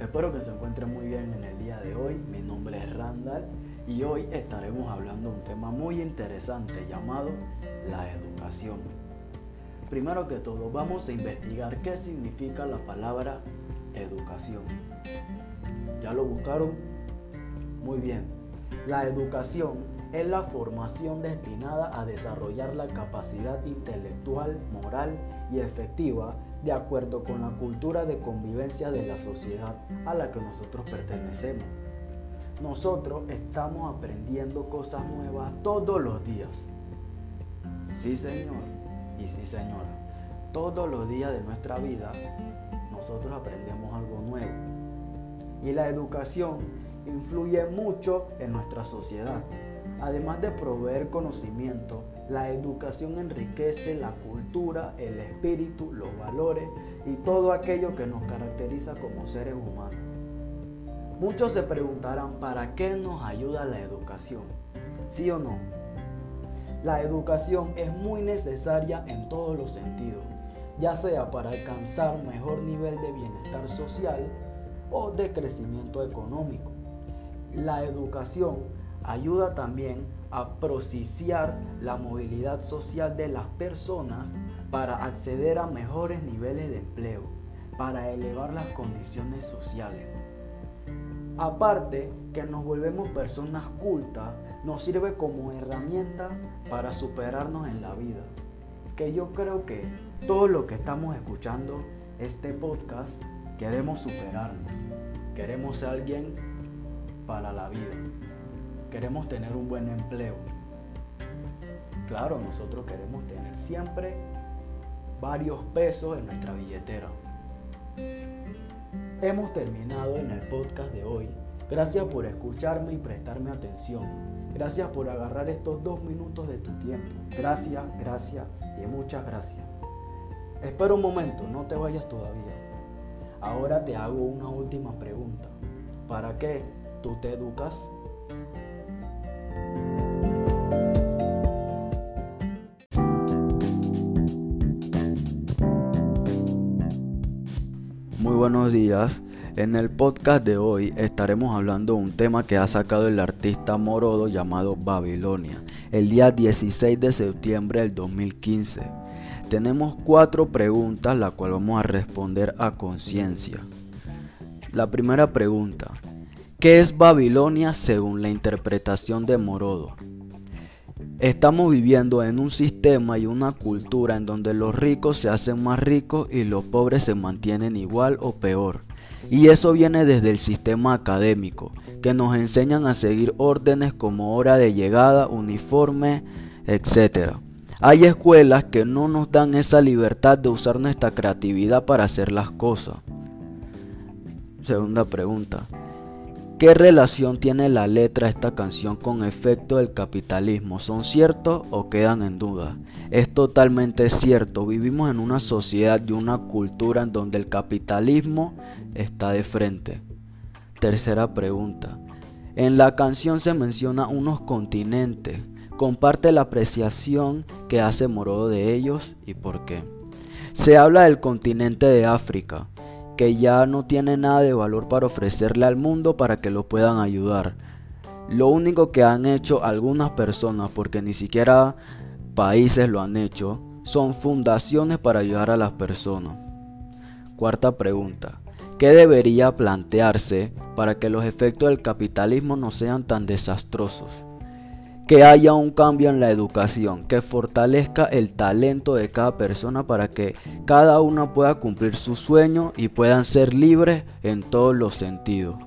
Espero que se encuentren muy bien en el día de hoy. Mi nombre es Randall y hoy estaremos hablando de un tema muy interesante llamado la educación. Primero que todo, vamos a investigar qué significa la palabra educación. ¿Ya lo buscaron? Muy bien. La educación es la formación destinada a desarrollar la capacidad intelectual, moral y efectiva de acuerdo con la cultura de convivencia de la sociedad a la que nosotros pertenecemos. Nosotros estamos aprendiendo cosas nuevas todos los días. Sí, señor. Y sí, señora. Todos los días de nuestra vida nosotros aprendemos algo nuevo. Y la educación influye mucho en nuestra sociedad. Además de proveer conocimiento, la educación enriquece la cultura, el espíritu, los valores y todo aquello que nos caracteriza como seres humanos. Muchos se preguntarán para qué nos ayuda la educación. ¿Sí o no? La educación es muy necesaria en todos los sentidos, ya sea para alcanzar mejor nivel de bienestar social o de crecimiento económico. La educación ayuda también a prociciar la movilidad social de las personas para acceder a mejores niveles de empleo, para elevar las condiciones sociales. Aparte que nos volvemos personas cultas, nos sirve como herramienta para superarnos en la vida. Que yo creo que todo lo que estamos escuchando este podcast queremos superarnos. Queremos ser alguien para la vida queremos tener un buen empleo. Claro, nosotros queremos tener siempre varios pesos en nuestra billetera. Hemos terminado en el podcast de hoy. Gracias por escucharme y prestarme atención. Gracias por agarrar estos dos minutos de tu tiempo. Gracias, gracias y muchas gracias. Espera un momento, no te vayas todavía. Ahora te hago una última pregunta. ¿Para qué tú te educas? Buenos días. En el podcast de hoy estaremos hablando de un tema que ha sacado el artista Morodo llamado Babilonia, el día 16 de septiembre del 2015. Tenemos cuatro preguntas, las cuales vamos a responder a conciencia. La primera pregunta, ¿qué es Babilonia según la interpretación de Morodo? Estamos viviendo en un sistema y una cultura en donde los ricos se hacen más ricos y los pobres se mantienen igual o peor. Y eso viene desde el sistema académico, que nos enseñan a seguir órdenes como hora de llegada, uniforme, etc. Hay escuelas que no nos dan esa libertad de usar nuestra creatividad para hacer las cosas. Segunda pregunta. ¿Qué relación tiene la letra de esta canción con efecto del capitalismo? ¿Son ciertos o quedan en duda? Es totalmente cierto, vivimos en una sociedad y una cultura en donde el capitalismo está de frente. Tercera pregunta. En la canción se menciona unos continentes. Comparte la apreciación que hace Morodo de ellos y por qué. Se habla del continente de África que ya no tiene nada de valor para ofrecerle al mundo para que lo puedan ayudar. Lo único que han hecho algunas personas, porque ni siquiera países lo han hecho, son fundaciones para ayudar a las personas. Cuarta pregunta. ¿Qué debería plantearse para que los efectos del capitalismo no sean tan desastrosos? Que haya un cambio en la educación, que fortalezca el talento de cada persona para que cada uno pueda cumplir su sueño y puedan ser libres en todos los sentidos.